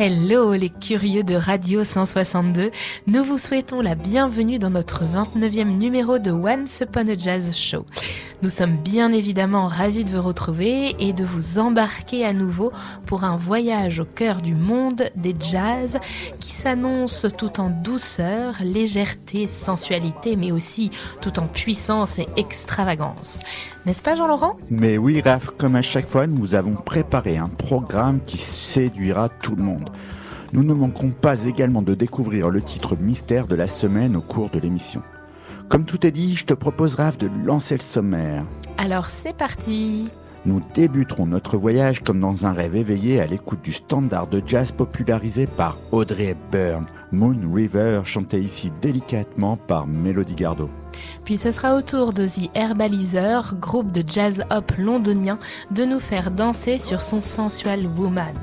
Hello les curieux de Radio 162, nous vous souhaitons la bienvenue dans notre 29e numéro de Once Upon a Jazz Show. Nous sommes bien évidemment ravis de vous retrouver et de vous embarquer à nouveau pour un voyage au cœur du monde des jazz qui s'annonce tout en douceur, légèreté, sensualité, mais aussi tout en puissance et extravagance. N'est-ce pas Jean-Laurent? Mais oui Raph, comme à chaque fois, nous avons préparé un programme qui séduira tout le monde. Nous ne manquons pas également de découvrir le titre mystère de la semaine au cours de l'émission. Comme tout est dit, je te propose Raph de lancer le sommaire. Alors c'est parti Nous débuterons notre voyage comme dans un rêve éveillé à l'écoute du standard de jazz popularisé par Audrey Hepburn, Moon River, chanté ici délicatement par Melody Gardot. Puis ce sera au tour de The Herbalizer, groupe de jazz hop londonien, de nous faire danser sur son sensual woman.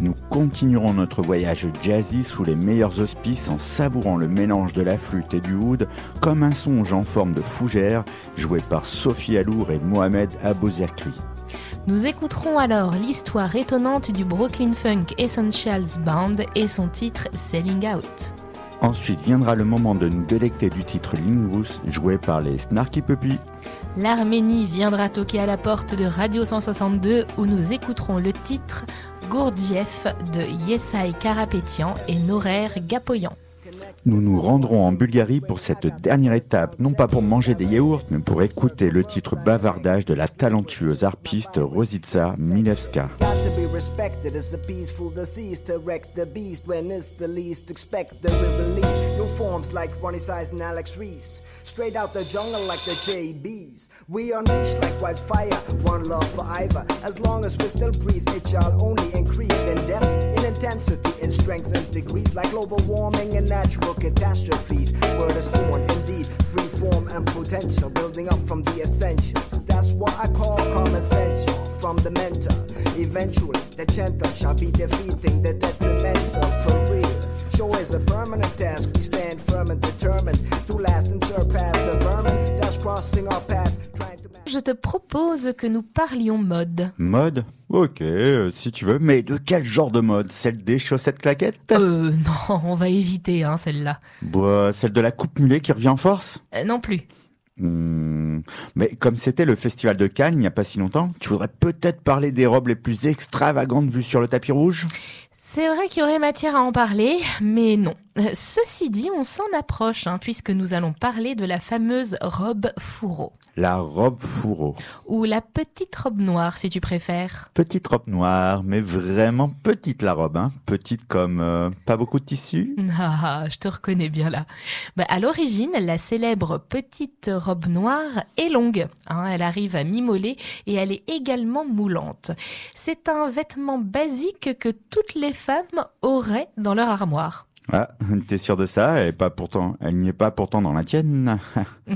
Nous continuerons notre voyage jazzy sous les meilleurs auspices en savourant le mélange de la flûte et du oud comme un songe en forme de fougère joué par Sophie Alour et Mohamed Abouzakri. Nous écouterons alors l'histoire étonnante du Brooklyn Funk Essentials Band et son titre Selling Out. Ensuite viendra le moment de nous délecter du titre Lingus joué par les Snarky Puppy. L'Arménie viendra toquer à la porte de Radio 162 où nous écouterons le titre Gourdjieff de Yesai Karapetian et Norer Gapoyan. Nous nous rendrons en Bulgarie pour cette dernière étape, non pas pour manger des yaourts, mais pour écouter le titre bavardage de la talentueuse harpiste Rositsa Milevska. Respected as a peaceful disease to wreck the beast when it's the least expected. We release new forms like Ronnie Size and Alex Reese. Straight out the jungle like the JBs. We unleash like wildfire, one love for either. As long as we still breathe, it shall only increase in depth, in intensity, in strength and degrees. Like global warming and natural catastrophes. Word is born, indeed, free form and potential. Building up from the essentials. That's what I call common sense from the mentor. Eventually, the gentle shall be defeating the detrimental for real. Show is a permanent task. We stand firm and determined to last and surpass the vermin that's crossing our path. Je te propose que nous parlions mode. Mode? Ok, euh, si tu veux, mais de quel genre de mode? Celle des chaussettes claquettes? Euh, non, on va éviter hein, celle-là. Bah, Celle de la coupe mulet qui revient en force? Euh, non plus. Hmm, Mais comme c'était le festival de Cannes il n'y a pas si longtemps, tu voudrais peut-être parler des robes les plus extravagantes vues sur le tapis rouge? C'est vrai qu'il y aurait matière à en parler, mais non. Ceci dit, on s'en approche, hein, puisque nous allons parler de la fameuse robe fourreau, La robe fourreau. ou la petite robe noire si tu préfères. Petite robe noire, mais vraiment petite la robe, hein. Petite comme euh, pas beaucoup de tissu. Ah, je te reconnais bien là. Bah, à l'origine, la célèbre petite robe noire est longue. hein, elle arrive à mi-mollet et elle est également moulante. C'est un vêtement basique que toutes les femmes auraient dans leur armoire. Ah, t'es sûr de ça Elle est pas pourtant, elle n'y est pas pourtant dans la tienne.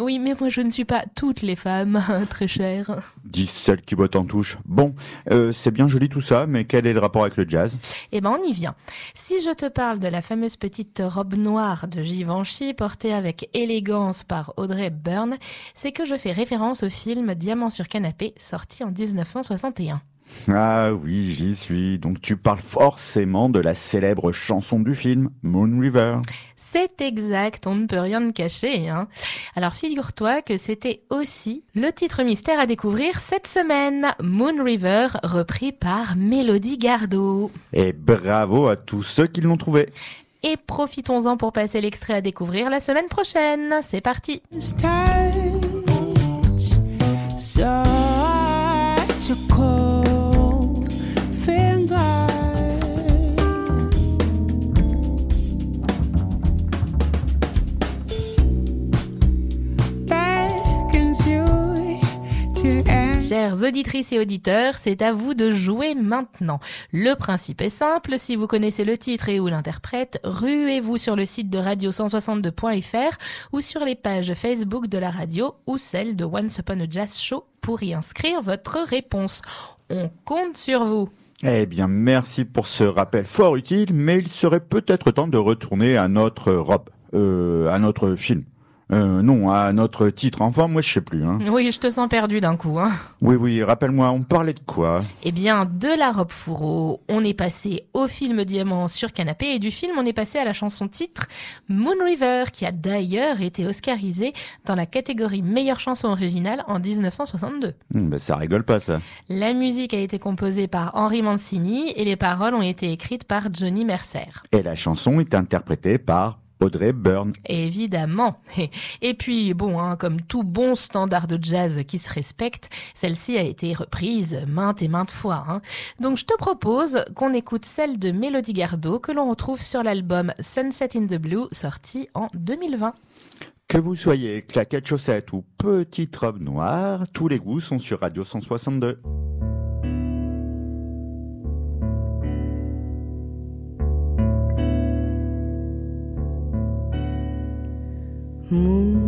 oui, mais moi je ne suis pas toutes les femmes, très chères. Dis celle qui botte en touche. Bon, euh, c'est bien joli tout ça, mais quel est le rapport avec le jazz? Eh ben, on y vient. Si je te parle de la fameuse petite robe noire de Givenchy portée avec élégance par Audrey Hepburn, c'est que je fais référence au film Diamant sur canapé, sorti en 1961. Ah oui, j'y suis. Donc tu parles forcément de la célèbre chanson du film, Moon River. C'est exact, on ne peut rien me cacher. Hein. Alors figure-toi que c'était aussi le titre mystère à découvrir cette semaine, Moon River, repris par Mélodie Gardot. Et bravo à tous ceux qui l'ont trouvé. Et profitons-en pour passer l'extrait à découvrir la semaine prochaine. C'est parti. touch such a cold Chères auditrices et auditeurs, c'est à vous de jouer maintenant. Le principe est simple, si vous connaissez le titre et ou l'interprète, ruez-vous sur le site de radio162.fr ou sur les pages Facebook de la radio ou celle de Once Upon a Jazz Show pour y inscrire votre réponse. On compte sur vous. Eh bien, merci pour ce rappel fort utile, mais il serait peut-être temps de retourner à notre robe, euh, à notre film. Euh, non, à notre titre. Enfin, moi, je sais plus. Hein. Oui, je te sens perdu d'un coup. Hein. Oui, oui, rappelle-moi, on parlait de quoi? Eh bien, de la robe fourreau, on est passé au film Diamant sur canapé et du film, on est passé à la chanson titre Moon River, qui a d'ailleurs été oscarisée dans la catégorie meilleure chanson originale en 1962. Hum, bah, Ça rigole pas, ça. La musique a été composée par Henri Mancini et les paroles ont été écrites par Johnny Mercer. Et la chanson est interprétée par Audrey Byrne. Évidemment. Et puis, bon, hein, comme tout bon standard de jazz qui se respecte, celle-ci a été reprise maintes et maintes fois. hein. Donc, je te propose qu'on écoute celle de Mélodie Gardot que l'on retrouve sur l'album Sunset in the Blue, sorti en 2020. Que vous soyez claquette chaussette ou petite robe noire, tous les goûts sont sur Radio 162. Moon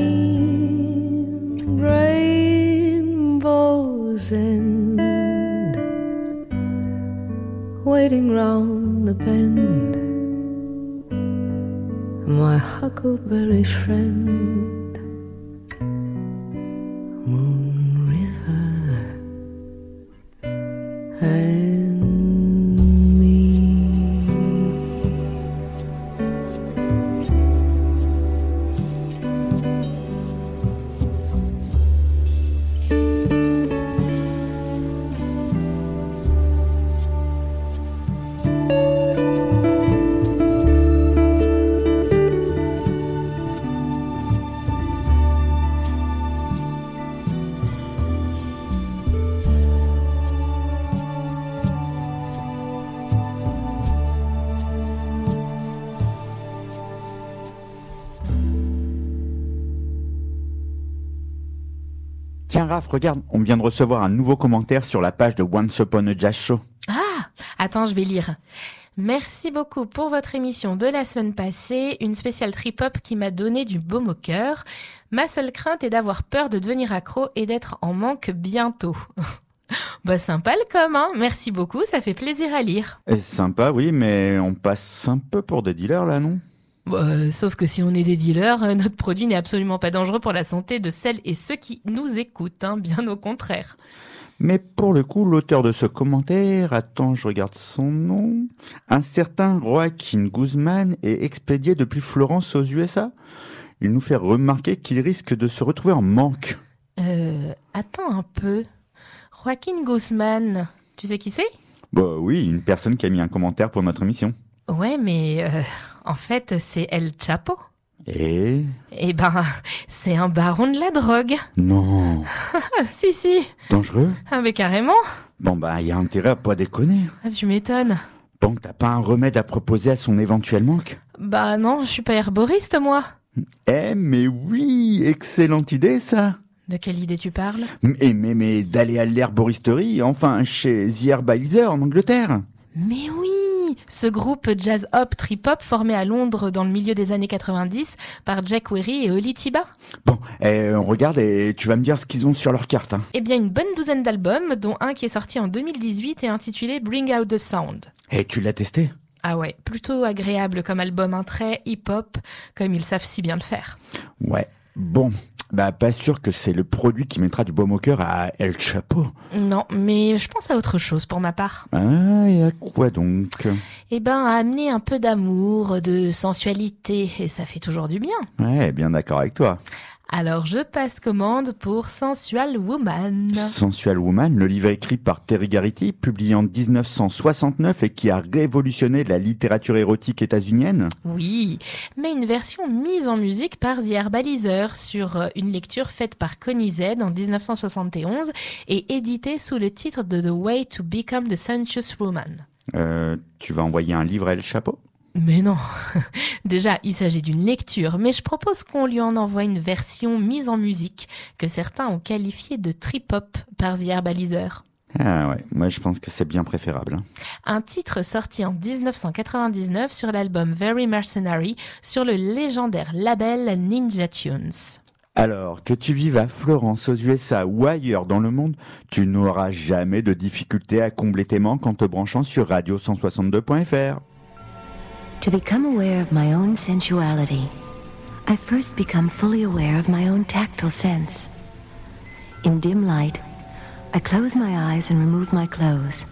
Raph, regarde, on vient de recevoir un nouveau commentaire sur la page de Once Upon a Jazz Show. Ah, attends, je vais lire. Merci beaucoup pour votre émission de la semaine passée, une spéciale trip-hop qui m'a donné du baume au cœur. Ma seule crainte est d'avoir peur de devenir accro et d'être en manque bientôt. bah sympa le com, hein Merci beaucoup, ça fait plaisir à lire. Et sympa, oui, mais on passe un peu pour des dealers là, non? Bah, sauf que si on est des dealers, euh, notre produit n'est absolument pas dangereux pour la santé de celles et ceux qui nous écoutent, hein, bien au contraire. Mais pour le coup, l'auteur de ce commentaire, attends, je regarde son nom, un certain Joaquin Guzman est expédié depuis Florence aux USA. Il nous fait remarquer qu'il risque de se retrouver en manque. Euh, attends un peu. Joaquin Guzman, tu sais qui c'est? Bah oui, une personne qui a mis un commentaire pour notre émission. Ouais, mais euh, en fait, c'est El Chapo. Et? Eh ben, c'est un baron de la drogue. non, si, si. dangereux? Ah, mais carrément. Bon bah, il y a intérêt à pas déconner. Ah, tu m'étonnes. Bon, t'as pas un remède à proposer à son éventuel manque? Bah non, je suis pas herboriste, moi. Eh mais oui, excellente idée ça. De quelle idée tu parles? Mais mais mais d'aller à l'herboristerie, enfin chez The Herbalizer en Angleterre. Mais oui Ce groupe jazz hop trip hop formé à Londres dans le milieu des années 90 par Jack Weary et Oli Tiba. Bon, eh, on regarde et tu vas me dire ce qu'ils ont sur leur carte. Hein. Eh bien, une bonne douzaine d'albums, dont un qui est sorti en 2018 et intitulé Bring Out the Sound. Et tu l'as testé? Ah ouais, plutôt agréable comme album, un très hip-hop, comme ils savent si bien le faire. Ouais. Bon, bah pas sûr que c'est le produit qui mettra du baume au cœur à El Chapo. Non, mais je pense à autre chose pour ma part. Ah, et à quoi donc? Eh ben, à amener un peu d'amour, de sensualité, et ça fait toujours du bien. Ouais, bien d'accord avec toi. Alors je passe commande pour Sensual Woman. Sensual Woman, le livre écrit par Terry Garrity, publié en 1969 et qui a révolutionné la littérature érotique états-unienne. Oui, mais une version mise en musique par The Herbalizer sur euh, une lecture faite par Connie Z en 1971 et éditée sous le titre de The Way to Become the Sensuous Woman. Euh, tu vas envoyer un livre à El Chapo Mais non, déjà il s'agit d'une lecture, mais je propose qu'on lui en envoie une version mise en musique que certains ont qualifiée de trip-hop par The Herbalizer. Ah ouais, moi je pense que c'est bien préférable. hein. Un titre sorti en 1999 sur l'album Very Mercenary sur le légendaire label Ninja Tunes. Alors, que tu vives à Florence, aux USA ou ailleurs dans le monde, tu n'auras jamais de difficulté à combler tes manques en te branchant sur radio162.fr. To become aware of my own sensuality, I first become fully aware of my own tactile sense. In dim light, I close my eyes and remove my clothes.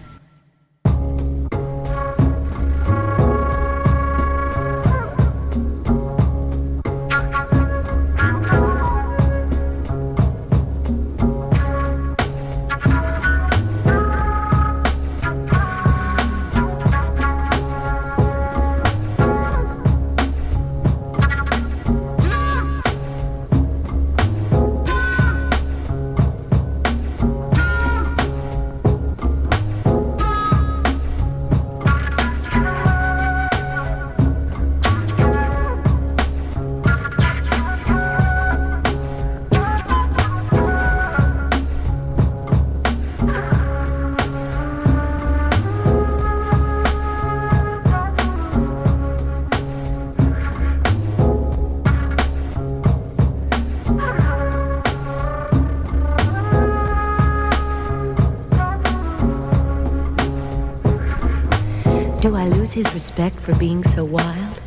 His respect for being so wild?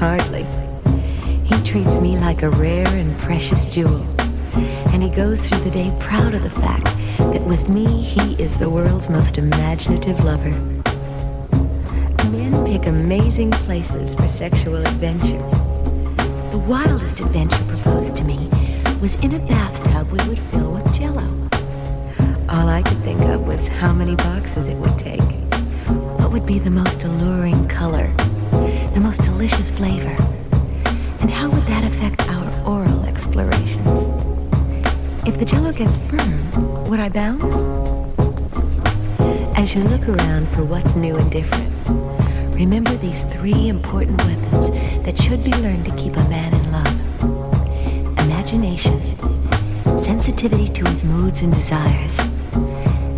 Hardly. He treats me like a rare and precious jewel. And he goes through the day proud of the fact that with me he is the world's most imaginative lover. Men pick amazing places for sexual adventure. The wildest adventure proposed to me was in a bathtub we would fill with jello. All I could think of was how many boxes it would take. What would be the most alluring color? The most delicious flavor? And how would that affect our oral explorations? If the jello gets firm, would I bounce? As you look around for what's new and different, remember these three important weapons that should be learned to keep a man in love imagination, sensitivity to his moods and desires,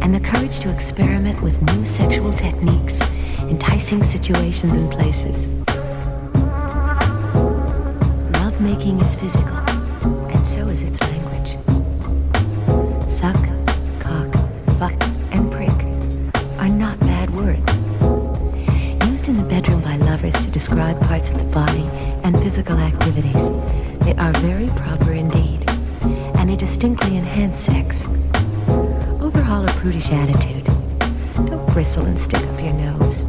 and the courage to experiment with new sexual techniques, enticing situations and places. Love making is physical, and so is its language. Suck, cock, fuck, and prick are not bad words. Used in the bedroom by lovers to describe parts of the body and physical activities, they are very proper indeed, and they distinctly enhance sex. Prudish attitude. Don't bristle and stick up your nose.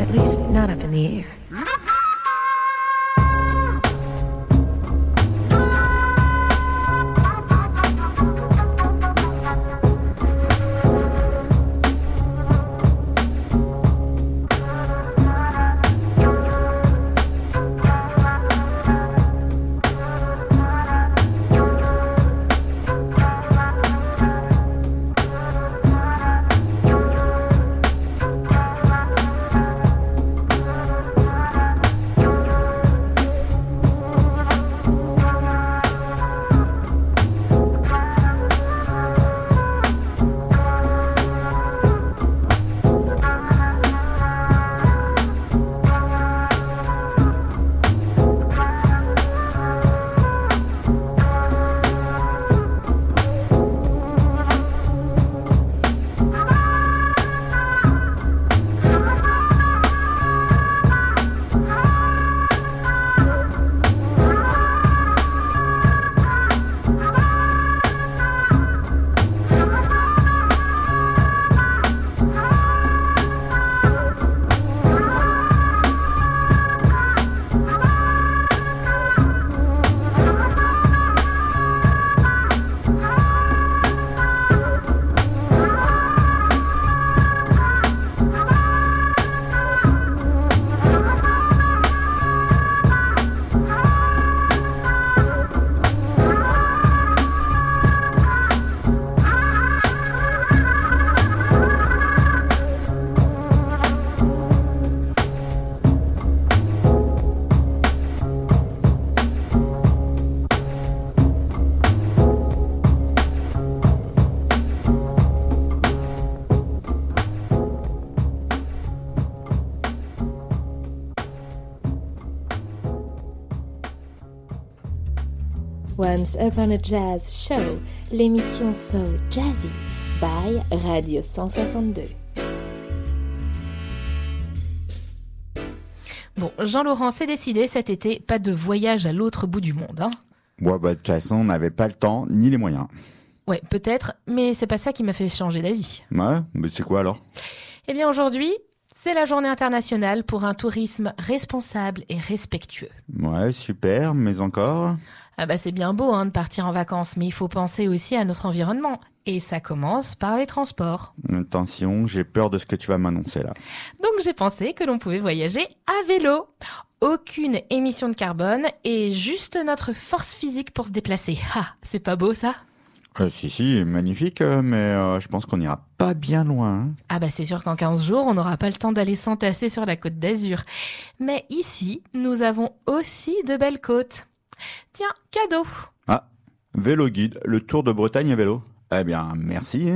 At least, not up in the air. Once Upon a Jazz Show, l'émission So Jazzy by Radio 162. Bon, Jean-Laurent, c'est décidé cet été, pas de voyage à l'autre bout du monde. Hein. Ouais, bah, de toute façon, on n'avait pas le temps ni les moyens. Ouais, peut-être, mais c'est pas ça qui m'a fait changer d'avis. Ouais, mais c'est quoi alors? Eh bien, aujourd'hui, c'est la journée internationale pour un tourisme responsable et respectueux. Ouais, super, mais encore? Ah bah c'est bien beau hein, de partir en vacances, mais il faut penser aussi à notre environnement. Et ça commence par les transports. Attention, j'ai peur de ce que tu vas m'annoncer là. Donc j'ai pensé que l'on pouvait voyager à vélo. Aucune émission de carbone et juste notre force physique pour se déplacer. Ah, c'est pas beau ça? Euh, si, si, magnifique, euh, mais euh, je pense qu'on n'ira pas bien loin. hein. Ah bah c'est sûr qu'en 15 jours, on n'aura pas le temps d'aller s'entasser sur la côte d'Azur. Mais ici, nous avons aussi de belles côtes. Tiens, cadeau Ah, vélo guide, le tour de Bretagne à vélo. Eh bien, merci.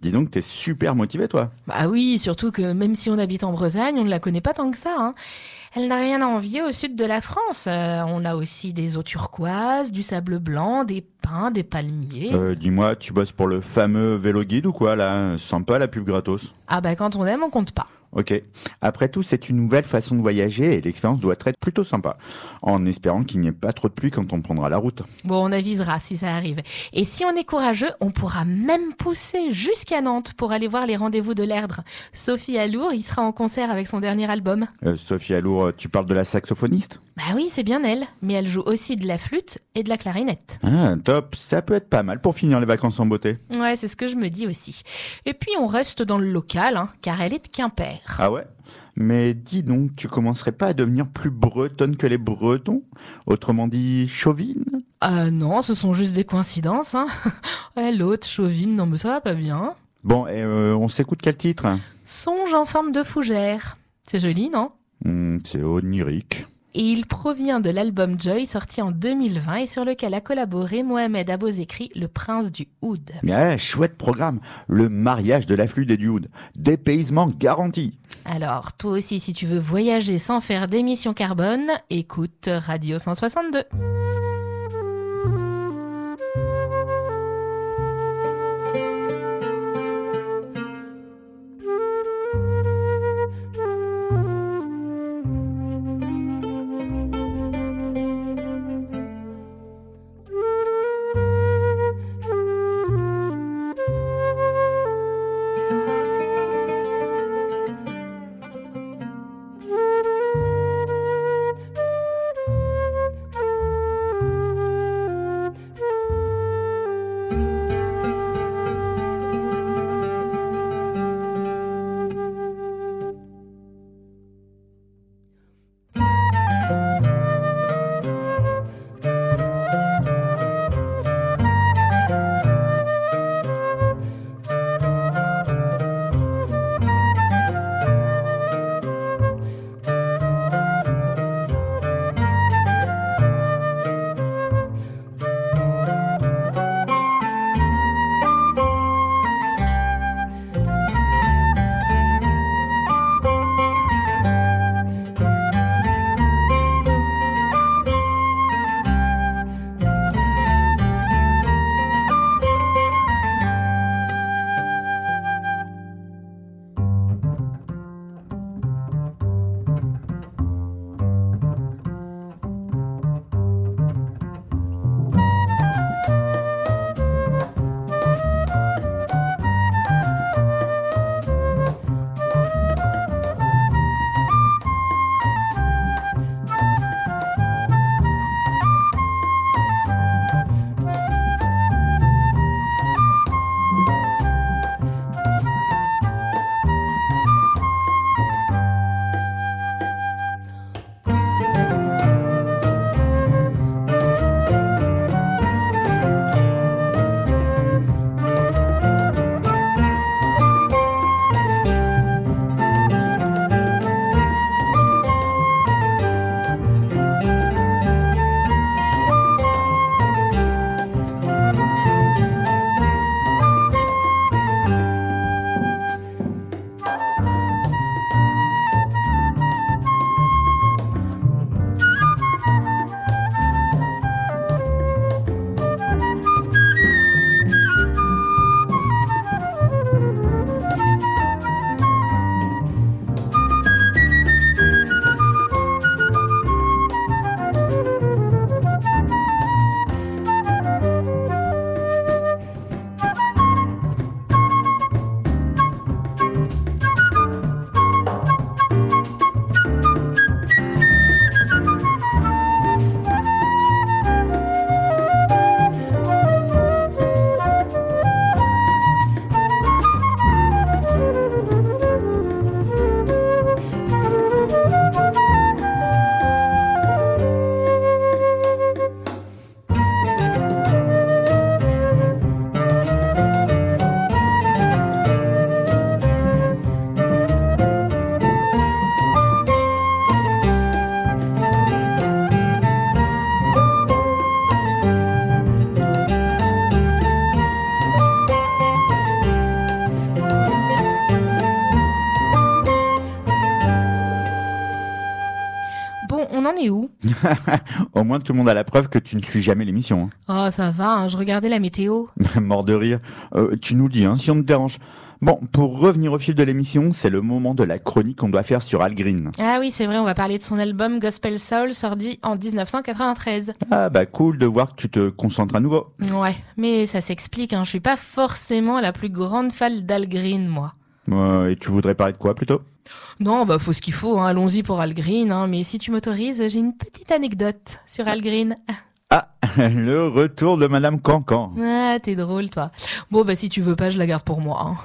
Dis donc, t'es super motivé, toi. Bah oui, surtout que même si on habite en Bretagne, on ne la connaît pas tant que ça. hein. Elle n'a rien à envier au sud de la France. Euh, on a aussi des eaux turquoises, du sable blanc, des pins, des palmiers. Euh, Dis-moi, tu bosses pour le fameux vélo guide ou quoi, là? Sympa la pub gratos. Ah bah quand on aime, on compte pas. Ok. Après tout, c'est une nouvelle façon de voyager et l'expérience doit être plutôt sympa. En espérant qu'il n'y ait pas trop de pluie quand on prendra la route. Bon, on avisera si ça arrive. Et si on est courageux, on pourra même pousser jusqu'à Nantes pour aller voir les rendez-vous de l'Erdre. Sophie Alour, il sera en concert avec son dernier album. Euh, Sophie Alour, tu parles de la saxophoniste? Bah oui, c'est bien elle, mais elle joue aussi de la flûte et de la clarinette. Ah, top. Ça peut être pas mal pour finir les vacances en beauté. Ouais, c'est ce que je me dis aussi. Et puis on reste dans le local, hein, car elle est de Quimper. Ah ouais? Mais dis donc, tu commencerais pas à devenir plus bretonne que les bretons? Autrement dit, chauvine? Ah non, ce sont juste des coïncidences. Hein. Ouais, L'autre, chauvine, non mais ça va pas bien. Bon, et euh, on s'écoute quel titre? Songe en forme de fougère. C'est joli, non? Hmm, C'est onirique. Et il provient de l'album Joy sorti en 2020 et sur lequel a collaboré Mohamed Abozekri, le prince du oud. Ouais, chouette programme. Le mariage de la flûte et du oud. Dépaysement garanti. Alors, toi aussi, si tu veux voyager sans faire d'émissions carbone, écoute Radio 162. Tout le monde a la preuve que tu ne suis jamais l'émission. Oh, ça va, hein, je regardais la météo. Mort de rire. Euh, tu nous dis, hein, si on te dérange. Bon, pour revenir au fil de l'émission, c'est le moment de la chronique qu'on doit faire sur Al Green. Ah oui, c'est vrai, on va parler de son album Gospel Soul sorti en 1993. Ah bah cool de voir que tu te concentres à nouveau. Ouais, mais ça s'explique, hein, je suis pas forcément la plus grande fan d'Al Green, moi. Euh, et tu voudrais parler de quoi plutôt? Non, bah faut ce qu'il faut, hein, allons-y pour Al Green, hein, mais si tu m'autorises, j'ai une petite anecdote sur Al Green. Ah, le retour de Madame Cancan. Ah, t'es drôle, toi. Bon, bah si tu veux pas, je la garde pour moi. hein.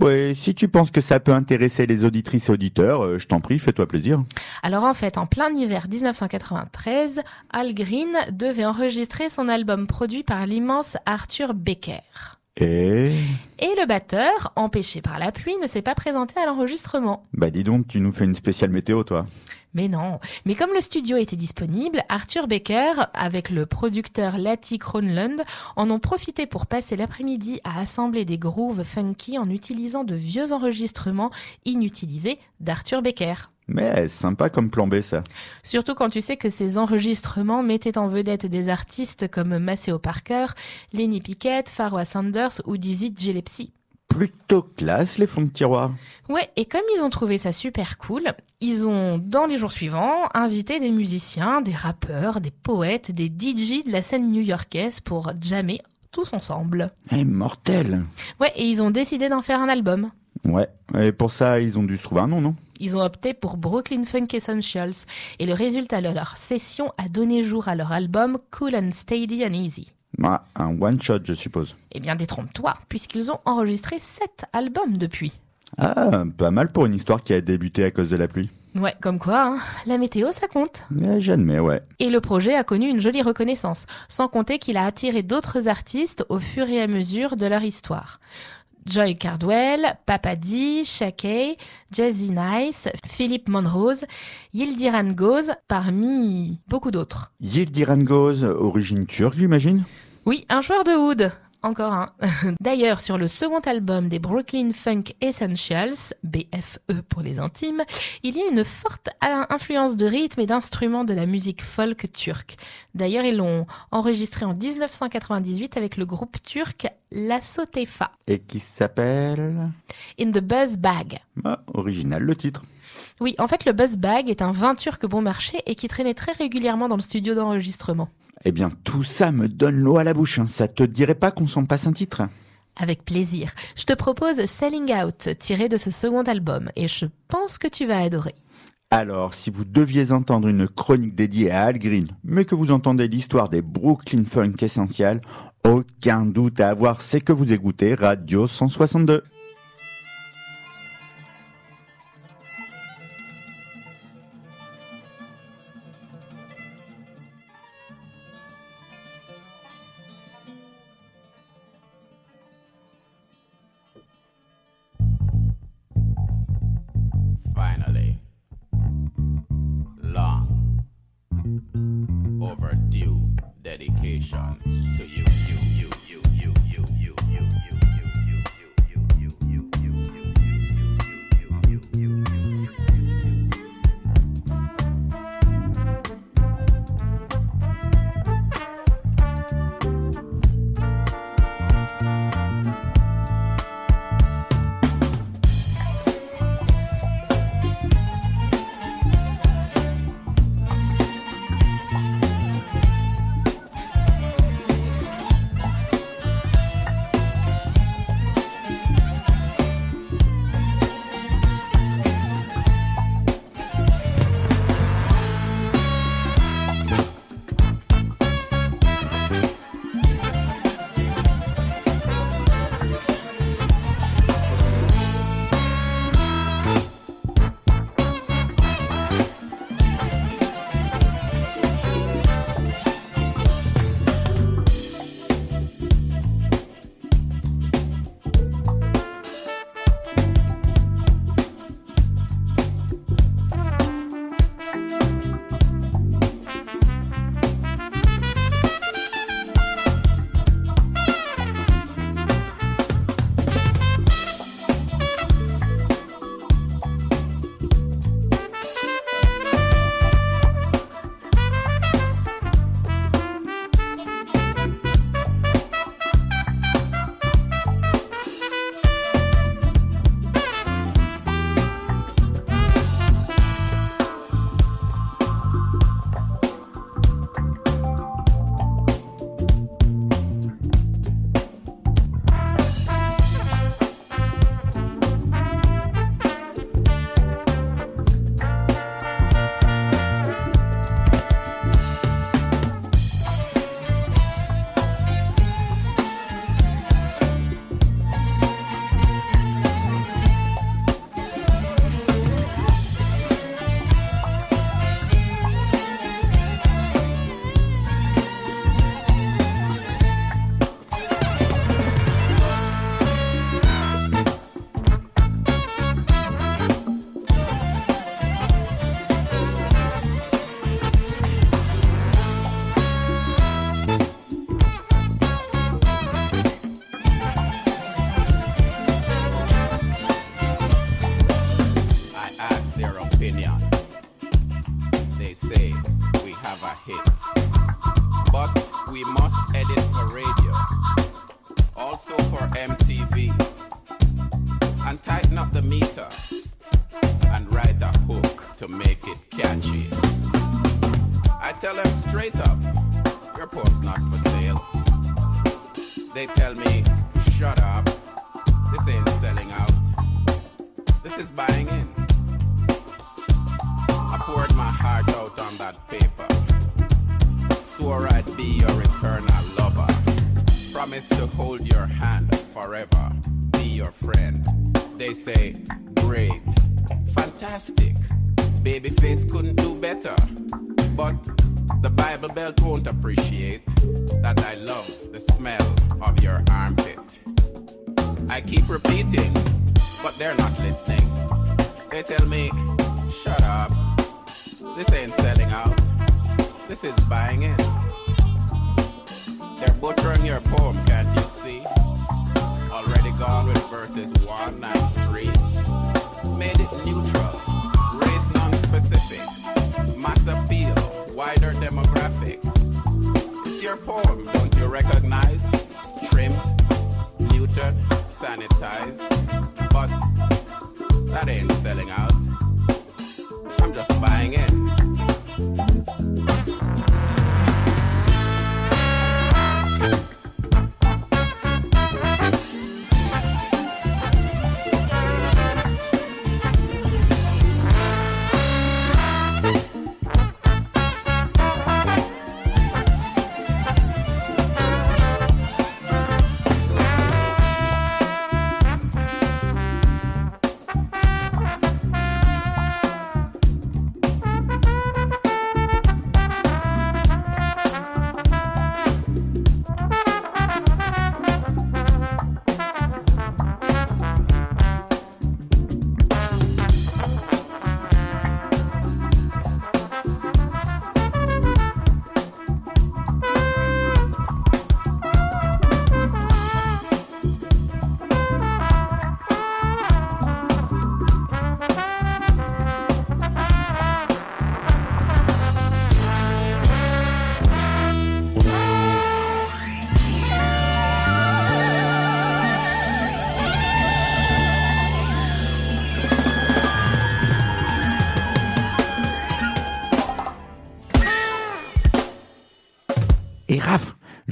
Ouais, si tu penses que ça peut intéresser les auditrices et auditeurs, euh, je t'en prie, fais-toi plaisir. Alors en fait, en plein hiver 1993, Al Green devait enregistrer son album produit par l'immense Arthur Becker. Et? Et le batteur, empêché par la pluie, ne s'est pas présenté à l'enregistrement. Bah dis donc, tu nous fais une spéciale météo, toi. Mais non. Mais comme le studio était disponible, Arthur Becker, avec le producteur Lati Kronlund, en ont profité pour passer l'après-midi à assembler des grooves funky en utilisant de vieux enregistrements inutilisés d'Arthur Becker. Mais sympa comme plan B, ça. Surtout quand tu sais que ces enregistrements mettaient en vedette des artistes comme Maceo Parker, Lenny Pickett, Pharoah Sanders ou Dizzy Gillespie. Plutôt classe, les fonds de tiroir. Ouais, et comme ils ont trouvé ça super cool, ils ont, dans les jours suivants, invité des musiciens, des rappeurs, des poètes, des DJ de la scène new-yorkaise pour jammer tous ensemble. Eh, mortel Ouais, et ils ont décidé d'en faire un album. Ouais, et pour ça, ils ont dû se trouver un nom, non? Ils ont opté pour Brooklyn Funk Essentials, et le résultat de leur session a donné jour à leur album Cool and Steady and Easy. Ah, un one-shot, je suppose. Eh bien, détrompe-toi, puisqu'ils ont enregistré sept albums depuis. Ah, pas mal pour une histoire qui a débuté à cause de la pluie. Ouais, comme quoi, hein, la météo, ça compte. Mais j'admets, ouais. Et le projet a connu une jolie reconnaissance, sans compter qu'il a attiré d'autres artistes au fur et à mesure de leur histoire. Joy Cardwell, Papa D, Shakey, Jazzy Nice, Philip Monrose, Yildiran Goz, parmi beaucoup d'autres. Yildiran Goz, origine turque, j'imagine? Oui, un joueur de oud. Encore un. D'ailleurs, sur le second album des Brooklyn Funk Essentials, BFE pour les intimes, il y a une forte influence de rythme et d'instruments de la musique folk turque. D'ailleurs, ils l'ont enregistré en 1998 avec le groupe turc La Sotefa. Et qui s'appelle In the Buzz Bag. Ah, original le titre. Oui, en fait, le Buzz Bag est un vin turc bon marché et qui traînait très régulièrement dans le studio d'enregistrement. Eh bien, tout ça me donne l'eau à la bouche. Ça te dirait pas qu'on s'en passe un titre Avec plaisir. Je te propose Selling Out, tiré de ce second album, et je pense que tu vas adorer. Alors, si vous deviez entendre une chronique dédiée à Al Green, mais que vous entendez l'histoire des Brooklyn Funk Essentials, aucun doute à avoir, c'est que vous écoutez Radio 162. Overdue dedication to you, you, hold your hand forever. Be your friend. They say, great, fantastic. Babyface couldn't do better. But the Bible Belt won't appreciate that I love the smell of your armpit. I keep repeating, but they're not listening. They tell me, shut up. This ain't selling out. This is buying in. They're butchering your poem, can't you see? Already gone with verses 1 and 3. Made it neutral, race non-specific, mass appeal, wider demographic. It's your poem, don't you recognize? Trimmed, neutered, sanitized, but that ain't selling out. I'm just buying in.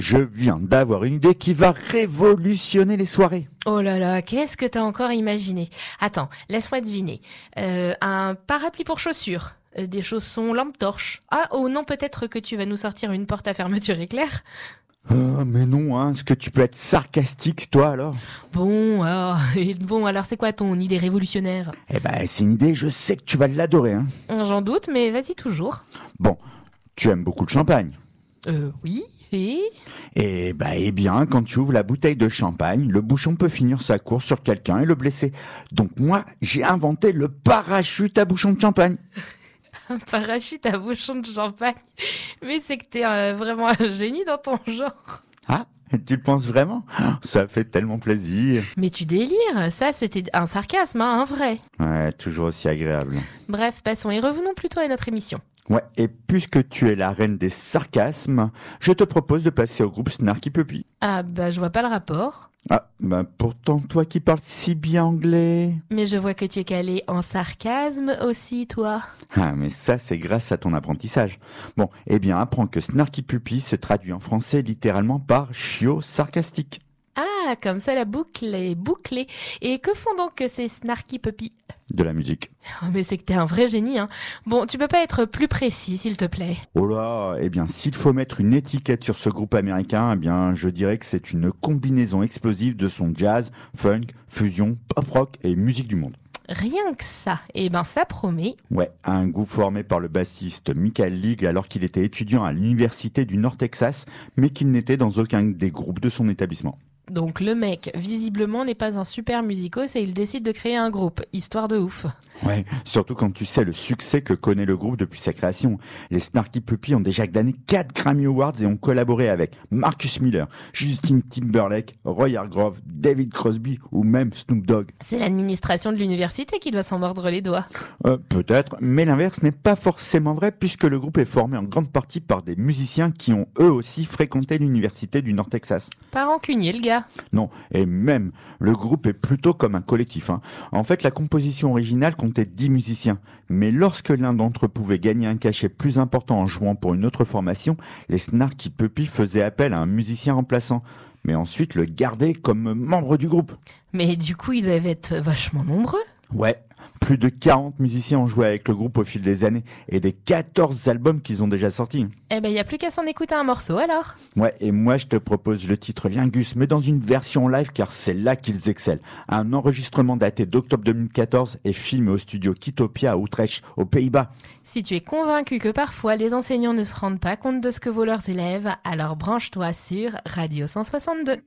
Je viens d'avoir une idée qui va révolutionner les soirées. Oh là là, qu'est-ce que t'as encore imaginé? Attends, laisse-moi deviner. Euh, un parapluie pour chaussures, euh, des chaussons lampe torche. Ah, oh non, peut-être que tu vas nous sortir une porte à fermeture éclair. Euh, mais non, hein, est-ce que tu peux être sarcastique, toi, alors? Bon, alors, bon, alors c'est quoi ton idée révolutionnaire? Eh ben, c'est une idée, je sais que tu vas l'adorer. Hein. J'en doute, mais vas-y toujours. Bon, tu aimes beaucoup le champagne? Euh, oui, et Et bah, eh bien, quand tu ouvres la bouteille de champagne, le bouchon peut finir sa course sur quelqu'un et le blesser. Donc moi, j'ai inventé le parachute à bouchon de champagne. un parachute à bouchon de champagne. Mais c'est que t'es euh, vraiment un génie dans ton genre. Ah, tu le penses vraiment? Ça fait tellement plaisir. Mais tu délires, ça c'était un sarcasme, hein, un vrai. Ouais, toujours aussi agréable. Bref, passons et revenons plutôt à notre émission. Ouais, et puisque tu es la reine des sarcasmes, je te propose de passer au groupe Snarky Puppy. Ah bah je vois pas le rapport. Ah, bah pourtant toi qui parles si bien anglais. Mais je vois que tu es calé en sarcasme aussi, toi. Ah, mais ça c'est grâce à ton apprentissage. Bon, eh bien apprends que Snarky Puppy se traduit en français littéralement par chiot sarcastique. Ah, comme ça la boucle est bouclée. Et que font donc ces snarky puppies? De la musique. Oh, Mais c'est que t'es un vrai génie, hein. Bon, tu peux pas être plus précis, s'il te plaît. Oh là, eh bien s'il faut mettre une étiquette sur ce groupe américain, eh bien je dirais que c'est une combinaison explosive de son jazz, funk, fusion, pop rock et musique du monde. Rien que ça. Eh ben, ça promet. Ouais, un groupe formé par le bassiste Michael League alors qu'il était étudiant à l'université du Nord Texas, mais qu'il n'était dans aucun des groupes de son établissement. Donc le mec, visiblement, n'est pas un super musicos et il décide de créer un groupe. Histoire de ouf. Ouais, surtout quand tu sais le succès que connaît le groupe depuis sa création. Les Snarky Puppy ont déjà gagné 4 Grammy Awards et ont collaboré avec Marcus Miller, Justin Timberlake, Roy Hargrove, David Crosby ou même Snoop Dogg. C'est l'administration de l'université qui doit s'en mordre les doigts. Euh, Peut-être, mais l'inverse n'est pas forcément vrai puisque le groupe est formé en grande partie par des musiciens qui ont eux aussi fréquenté l'université du Nord Texas. Pas rancunier, le gars. Non, et même, le groupe est plutôt comme un collectif. hein. En fait, la composition originale comptait 10 musiciens. Mais lorsque l'un d'entre eux pouvait gagner un cachet plus important en jouant pour une autre formation, les Snarky Puppy faisaient appel à un musicien remplaçant. Mais ensuite le gardaient comme membre du groupe. Mais du coup, ils doivent être vachement nombreux. Ouais, plus de 40 musiciens ont joué avec le groupe au fil des années et des 14 albums qu'ils ont déjà sortis. Eh ben, il y a plus qu'à s'en écouter un morceau alors. Ouais, et moi je te propose le titre Lingus, mais dans une version live car c'est là qu'ils excellent. Un enregistrement daté d'octobre 2014 et filmé au studio Kitopia à Utrecht, aux Pays-Bas. Si tu es convaincu que parfois les enseignants ne se rendent pas compte de ce que vaut leurs élèves, alors branche-toi sur Radio 162.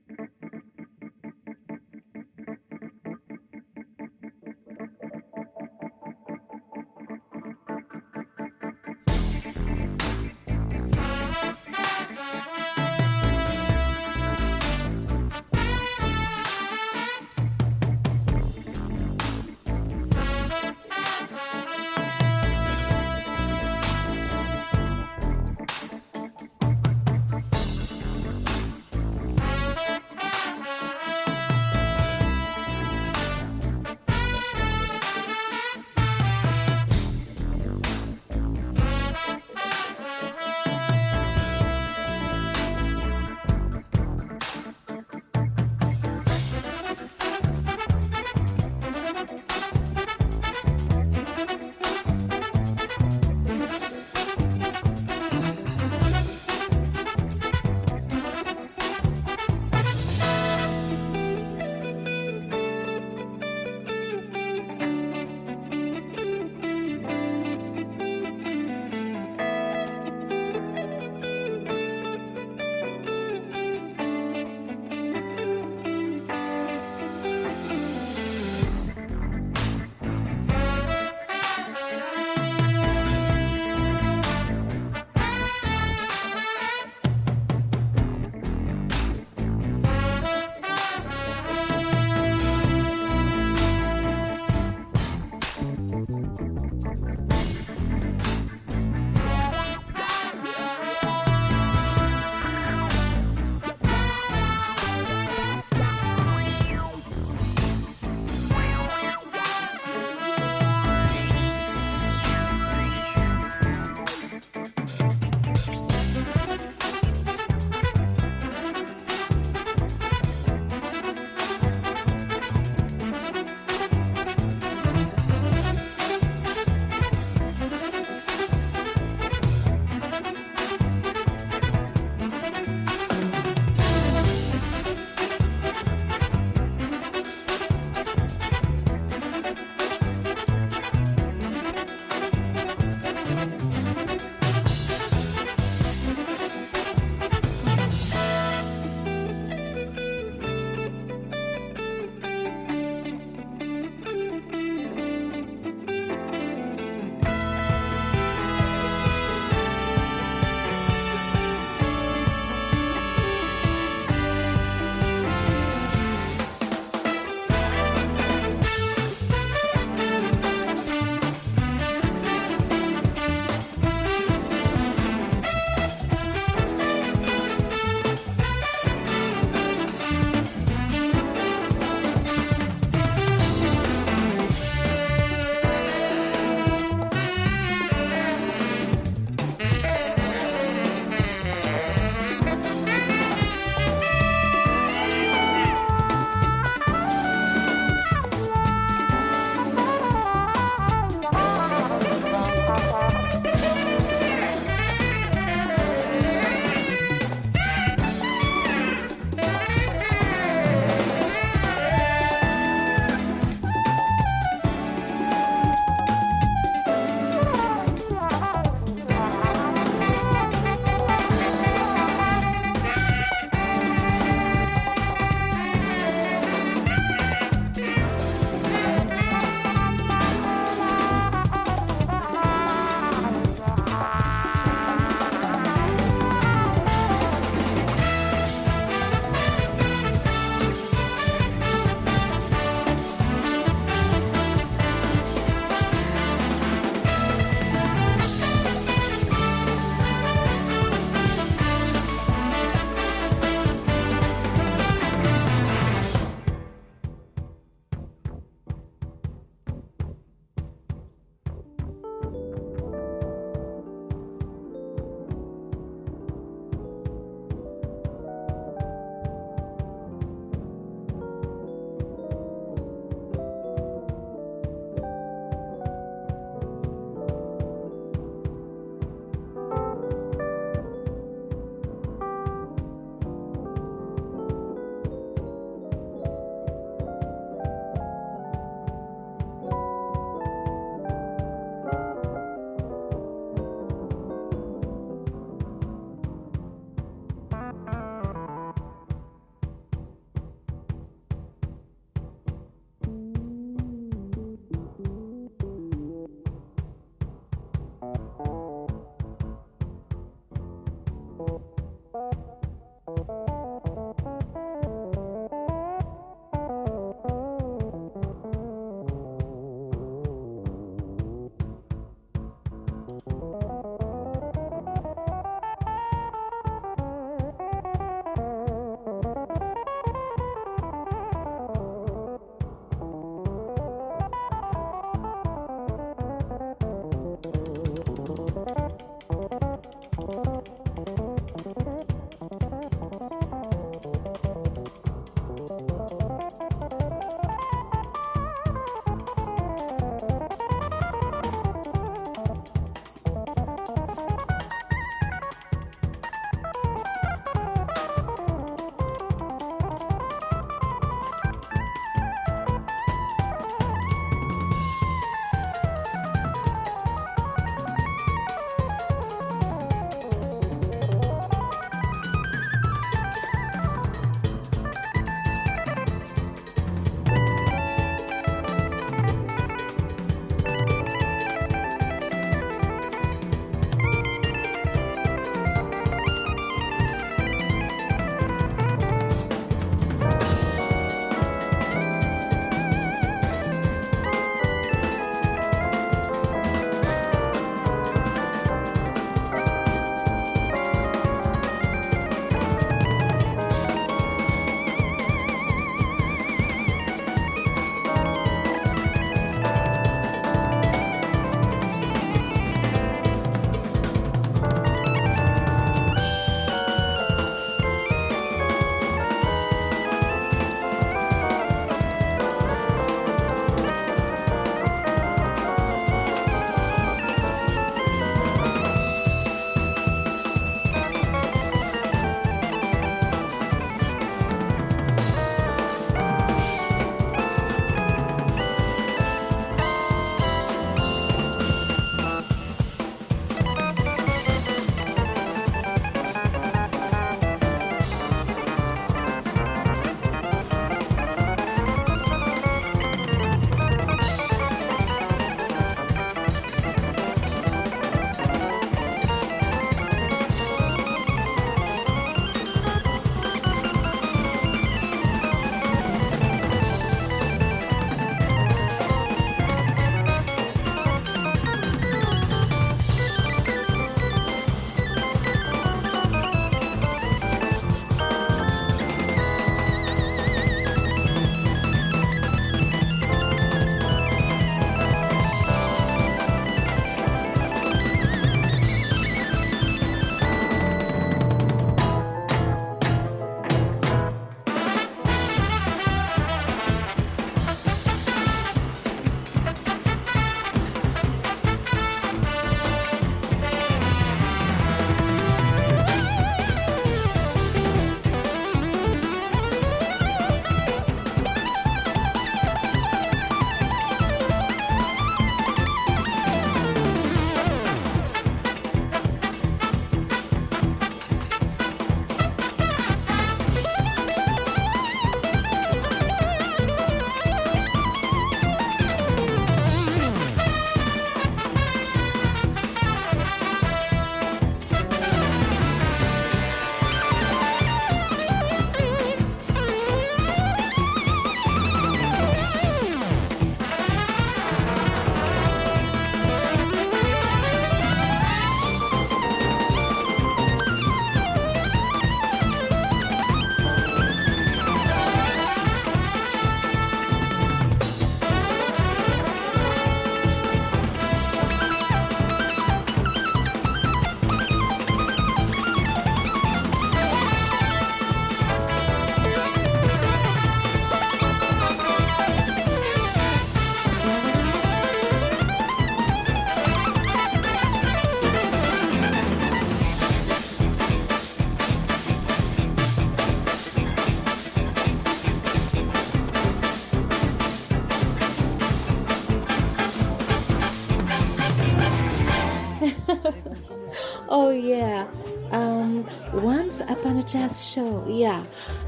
Upon a Jazz Show, yeah.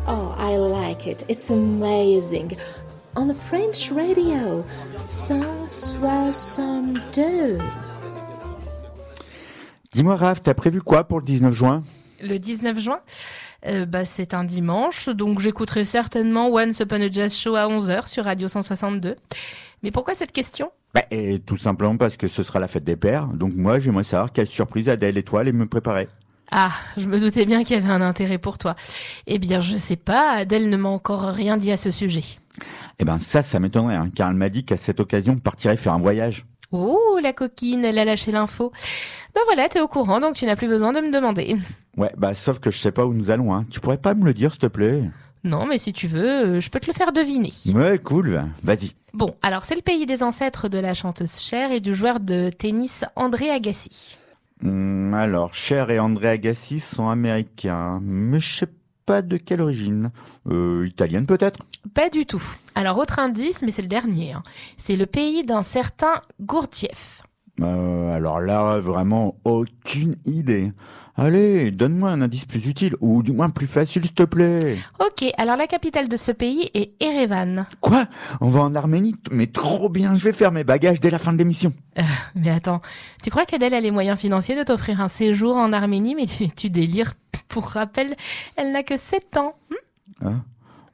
Oh, I like it. It's amazing. On the French radio, 162. Dis-moi, Raph, t'as prévu quoi pour le 19 juin? Le 19 juin euh, bah, c'est un dimanche, donc j'écouterai certainement Once Upon a Jazz Show à 11h sur Radio 162. Mais pourquoi cette question? Bah, et Tout simplement parce que ce sera la fête des pères. Donc moi, j'aimerais savoir quelle surprise Adèle et toi allez me préparer. Ah, je me doutais bien qu'il y avait un intérêt pour toi. Eh bien, je sais pas, Adèle ne m'a encore rien dit à ce sujet. Eh ben ça, ça m'étonnerait, hein, car elle m'a dit qu'à cette occasion, on partirait faire un voyage. Oh, la coquine, elle a lâché l'info. Ben voilà, t'es au courant, donc tu n'as plus besoin de me demander. Ouais, bah sauf que je sais pas où nous allons. Hein. Tu pourrais pas me le dire, s'il te plaît? Non, mais si tu veux, euh, je peux te le faire deviner. Ouais, cool. Vas-y. Bon, alors c'est le pays des ancêtres de la chanteuse Cher et du joueur de tennis André Agassi. Hum, alors, Cher et André Agassi sont américains, mais je sais pas de quelle origine. Euh, italienne peut-être? Pas du tout. Alors, autre indice, mais c'est le dernier. hein. C'est le pays d'un certain Gurdjieff. Euh, alors là, vraiment aucune idée. Allez, donne-moi un indice plus utile, ou du moins plus facile, s'il te plaît. Ok, alors la capitale de ce pays est Erevan. Quoi? On va en Arménie? Mais trop bien, je vais faire mes bagages dès la fin de l'émission. Mais attends, tu crois qu'Adèle a les moyens financiers de t'offrir un séjour en Arménie Mais tu, tu délires. Pour rappel, elle n'a que 7 ans. Hmm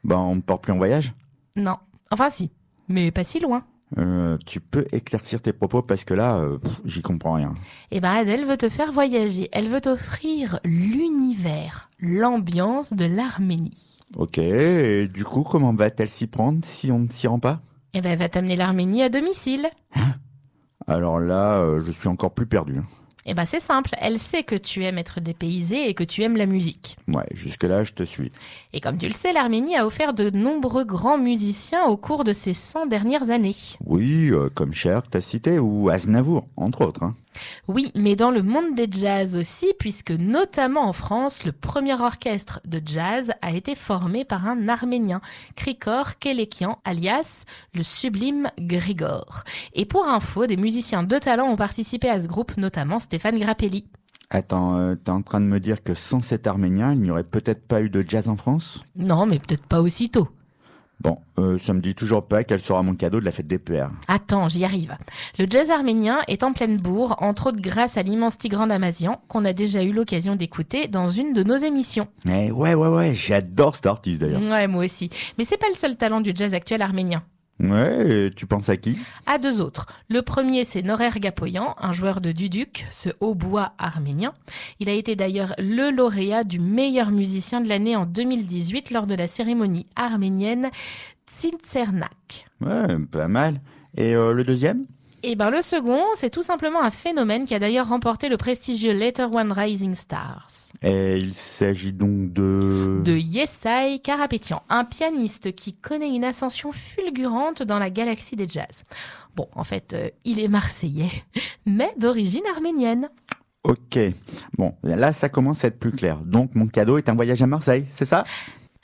Bah, on ne part plus en voyage? Non. Enfin si, mais pas si loin. Euh, Tu peux éclaircir tes propos parce que là, euh, j'y comprends rien. Eh ben Adèle veut te faire voyager. Elle veut t'offrir l'univers, l'ambiance de l'Arménie. Ok, et du coup, comment va-t-elle s'y prendre si on ne s'y rend pas? Eh ben elle va t'amener l'Arménie à domicile. Alors là, euh, je suis encore plus perdu. Eh ben c'est simple, elle sait que tu aimes être dépaysé et que tu aimes la musique. Ouais, jusque-là, je te suis. Et comme tu le sais, l'Arménie a offert de nombreux grands musiciens au cours de ces 100 dernières années. Oui, euh, comme Cher t'as cité, ou Aznavour, entre autres. Hein. Oui, mais dans le monde des jazz aussi, puisque notamment en France, le premier orchestre de jazz a été formé par un Arménien, Krikor Kelekian, alias le sublime Grigor. Et pour info, des musiciens de talent ont participé à ce groupe, notamment Stéphane Grappelli. Attends, euh, t'es en train de me dire que sans cet Arménien, il n'y aurait peut-être pas eu de jazz en France? Non, mais peut-être pas aussitôt. Bon, euh, ça me dit toujours pas quel sera mon cadeau de la fête des pères. Attends, j'y arrive. Le jazz arménien est en pleine bourre, entre autres grâce à l'immense Tigran Damazian, qu'on a déjà eu l'occasion d'écouter dans une de nos émissions. Eh ouais, ouais, ouais, j'adore cet artiste d'ailleurs. Ouais, moi aussi. Mais c'est pas le seul talent du jazz actuel arménien. Ouais, tu penses à qui? À deux autres. Le premier, c'est Norer Gapoyan, un joueur de duduk, ce hautbois arménien. Il a été d'ailleurs le lauréat du meilleur musicien de l'année en 2018 lors de la cérémonie arménienne Tsintzernak. Ouais, pas mal. Et euh, le deuxième? Et ben le second, c'est tout simplement un phénomène qui a d'ailleurs remporté le prestigieux Later One Rising Stars. Et il s'agit donc de... De Yesai Karapetian, un pianiste qui connaît une ascension fulgurante dans la galaxie des jazz. Bon, en fait, euh, il est marseillais, mais d'origine arménienne. Ok. Bon, là, ça commence à être plus clair. Donc, mon cadeau est un voyage à Marseille, c'est ça?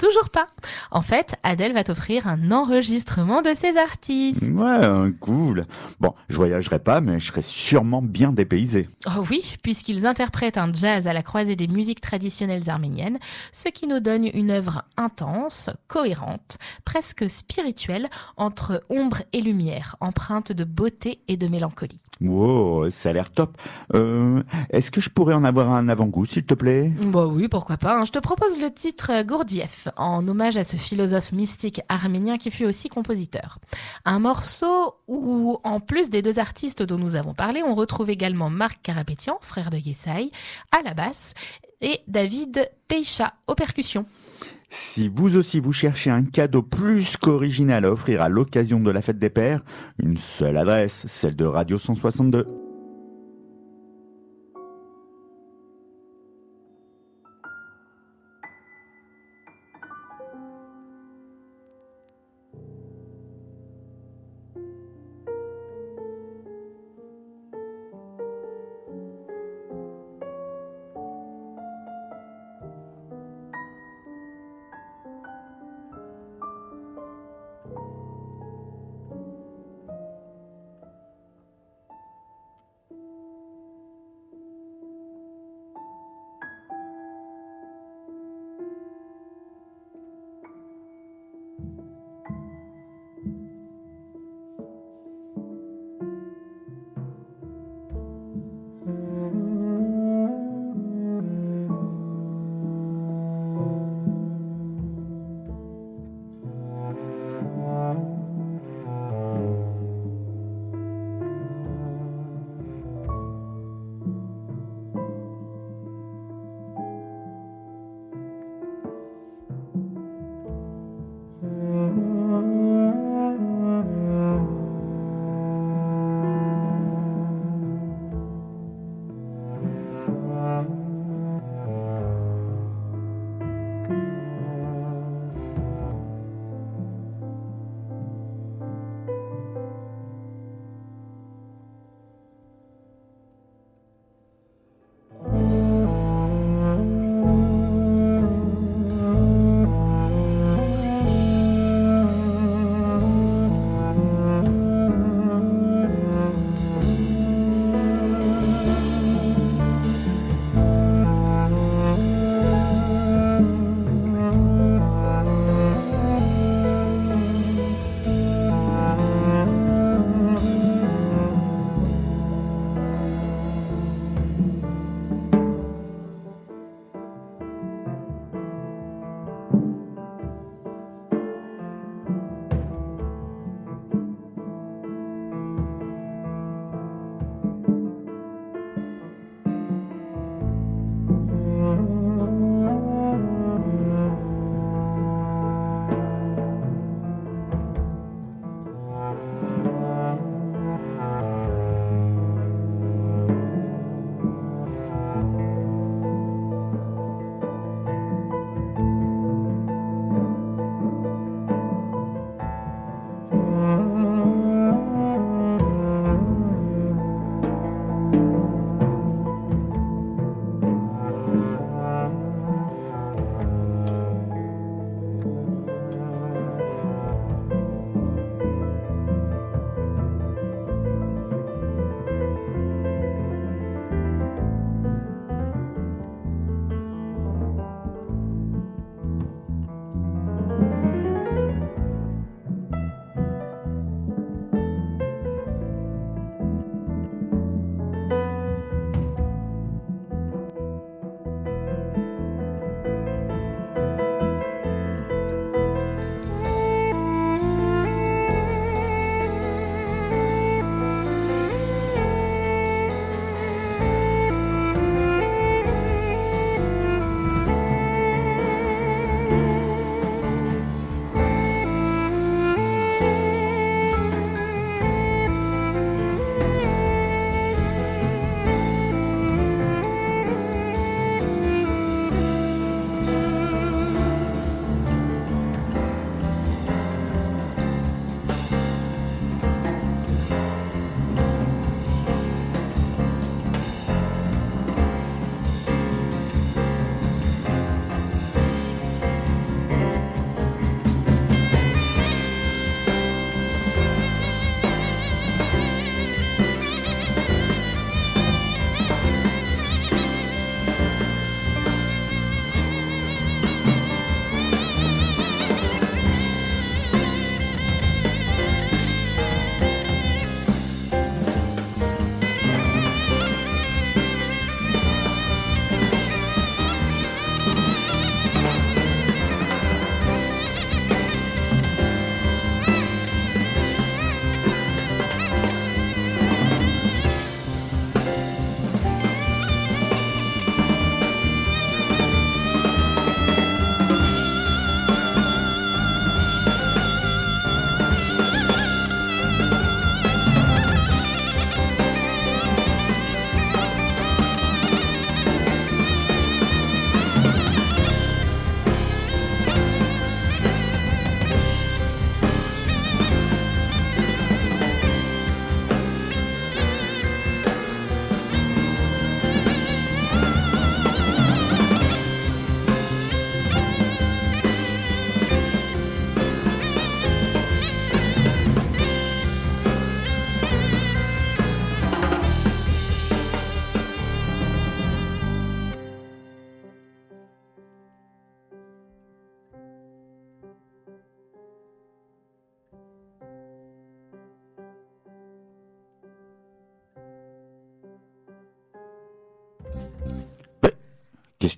Toujours pas. En fait, Adèle va t'offrir un enregistrement de ses artistes. Ouais, cool. Bon, je voyagerai pas, mais je serai sûrement bien dépaysé. Oh oui, puisqu'ils interprètent un jazz à la croisée des musiques traditionnelles arméniennes, ce qui nous donne une œuvre intense, cohérente, presque spirituelle, entre ombre et lumière, empreinte de beauté et de mélancolie. Wow, ça a l'air top. Euh, Est-ce que je pourrais en avoir un avant-goût, s'il te plaît? Bah oui, pourquoi pas. hein. Je te propose le titre Gurdjieff, en hommage à ce philosophe mystique arménien qui fut aussi compositeur. Un morceau où, en plus des deux artistes dont nous avons parlé, on retrouve également Marc Karapetian, frère de Yesai, à la basse, et David Peicha aux percussions. Si vous aussi vous cherchez un cadeau plus qu'original à offrir à l'occasion de la fête des pères, une seule adresse, celle de Radio 162.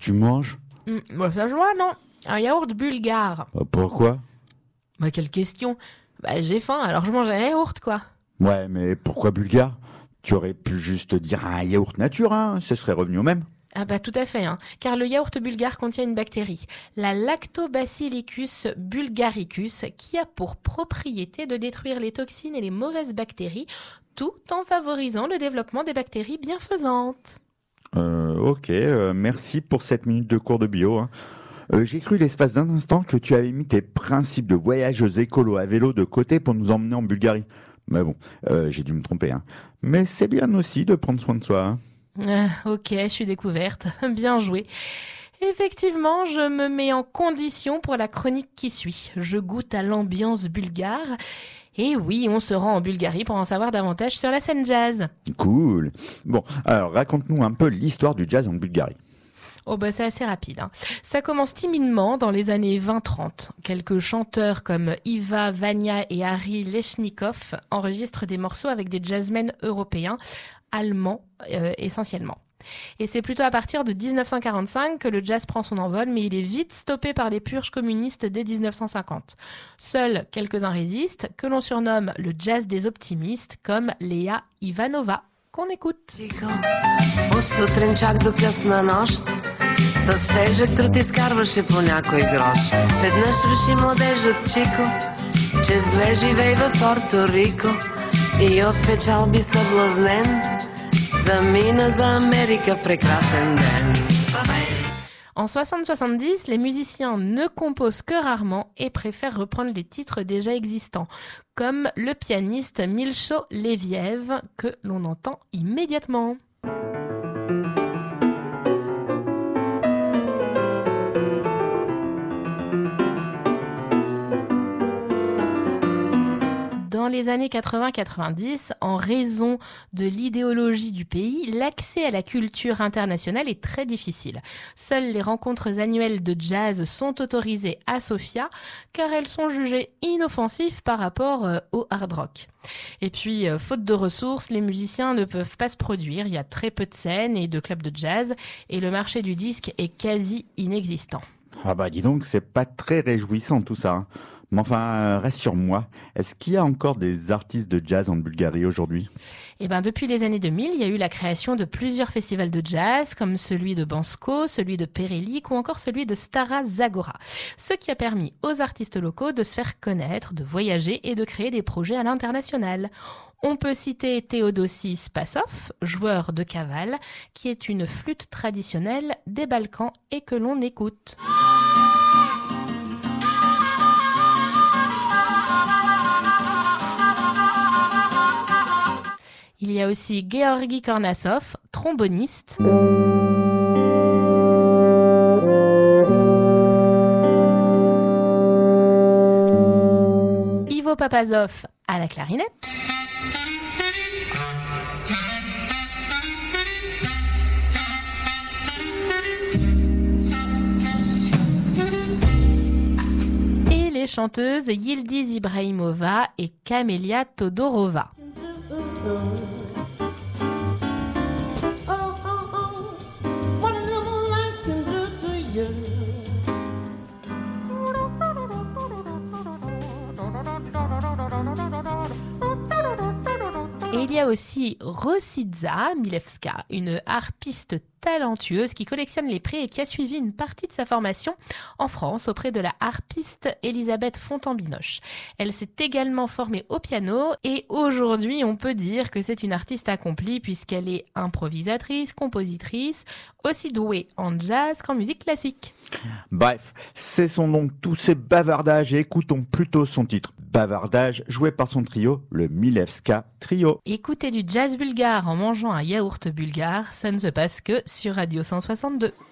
Tu manges Hum, bah, ça se voit, non Un yaourt bulgare. Euh, Pourquoi? Bah, quelle question Bah, j'ai faim, alors je mange un yaourt, quoi. Ouais, mais pourquoi bulgare? Tu aurais pu juste dire un yaourt nature, hein, ce serait revenu au même. Ah bah tout à fait, hein, car le yaourt bulgare contient une bactérie, la Lactobacillicus bulgaricus, qui a pour propriété de détruire les toxines et les mauvaises bactéries, tout en favorisant le développement des bactéries bienfaisantes. Euh, ok, euh, merci pour cette minute de cours de bio. hein. Euh, J'ai cru l'espace d'un instant que tu avais mis tes principes de voyageuse écolo à vélo de côté pour nous emmener en Bulgarie. Mais bon, euh, j'ai dû me tromper. Hein. Mais c'est bien aussi de prendre soin de soi. hein. Ah, ok, je suis découverte, bien joué. Effectivement, je me mets en condition pour la chronique qui suit. Je goûte à l'ambiance bulgare. Et oui, on se rend en Bulgarie pour en savoir davantage sur la scène jazz. Cool. Bon, alors raconte-nous un peu l'histoire du jazz en Bulgarie. Oh bah c'est assez rapide. hein. Ça commence timidement dans les années 20-30. Quelques chanteurs comme Iva Vanya et Harry Leshnikov enregistrent des morceaux avec des jazzmen européens, allemands euh, essentiellement. Et c'est plutôt à partir de 1945 que le jazz prend son envol, mais il est vite stoppé par les purges communistes dès 1950. Seuls quelques-uns résistent, que l'on surnomme le jazz des optimistes, comme Léa Ivanova, qu'on écoute. Чико, от сутрин чак до късна нощ С тежък труд изкарваше по някой грош Веднъж реши младежът Чико Че зле живей в Порто Рико И от печалби съблазнен En 60-70, les musiciens ne composent que rarement et préfèrent reprendre les titres déjà existants, comme le pianiste Milcho Leviev que l'on entend immédiatement. Les années 80-90, en raison de l'idéologie du pays, l'accès à la culture internationale est très difficile. Seules les rencontres annuelles de jazz sont autorisées à Sofia car elles sont jugées inoffensives par rapport euh, au hard rock. Et puis, euh, faute de ressources, les musiciens ne peuvent pas se produire. Il y a très peu de scènes et de clubs de jazz et le marché du disque est quasi inexistant. Ah bah dis donc, c'est pas très réjouissant tout ça. hein. Mais enfin, euh, rassure-moi, est-ce qu'il y a encore des artistes de jazz en Bulgarie aujourd'hui? Eh ben, depuis les années 2000, il y a eu la création de plusieurs festivals de jazz, comme celui de Bansko, celui de Perelik ou encore celui de Stara Zagora. Ce qui a permis aux artistes locaux de se faire connaître, de voyager et de créer des projets à l'international. On peut citer Théodosie Spassov, joueur de cavale, qui est une flûte traditionnelle des Balkans et que l'on écoute. Y a aussi Georgi Kornasov, tromboniste. Ivo Papazov à la clarinette. Et les chanteuses Yildiz Ibrahimova et Camélia Todorova. Et il y a aussi Rositza Milevska, une harpiste talentueuse qui collectionne les prix et qui a suivi une partie de sa formation en France auprès de la harpiste Elisabeth Fontambinoche. Elle s'est également formée au piano et aujourd'hui on peut dire que c'est une artiste accomplie puisqu'elle est improvisatrice, compositrice, aussi douée en jazz qu'en musique classique. Bref, cessons donc tous ces bavardages et écoutons plutôt son titre. Bavardage, joué par son trio, le Milevska Trio. Écouter du jazz bulgare en mangeant un yaourt bulgare, ça ne se passe que sur Radio 162.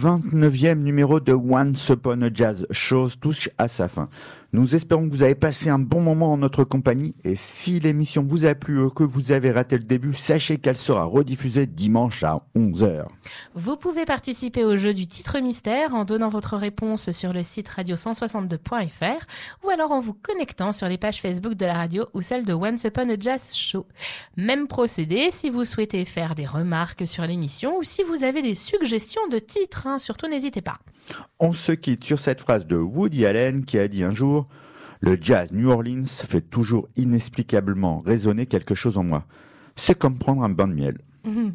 29e numéro de Once Upon a Jazz Show touche à sa fin. Nous espérons que vous avez passé un bon moment en notre compagnie et si l'émission vous a plu ou que vous avez raté le début, sachez qu'elle sera rediffusée dimanche à 11h. Vous pouvez participer au jeu du titre mystère en donnant votre réponse sur le site radio162.fr ou alors en vous connectant sur les pages Facebook de la radio ou celle de Once Upon a Jazz Show. Même procédé si vous souhaitez faire des remarques sur l'émission ou si vous avez des suggestions de titres, hein, surtout n'hésitez pas. On se quitte sur cette phrase de Woody Allen qui a dit un jour Le jazz New Orleans fait toujours inexplicablement résonner quelque chose en moi. C'est comme prendre un bain de miel.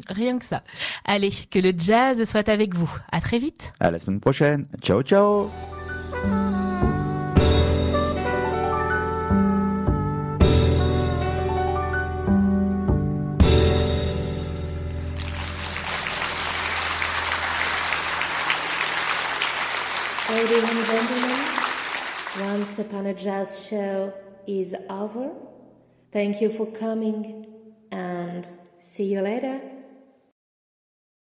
Rien que ça. Allez, que le jazz soit avec vous. À très vite. À la semaine prochaine. Ciao, ciao. Ladies and gentlemen, Once Upon a Jazz show is over. Thank you for coming and see you later.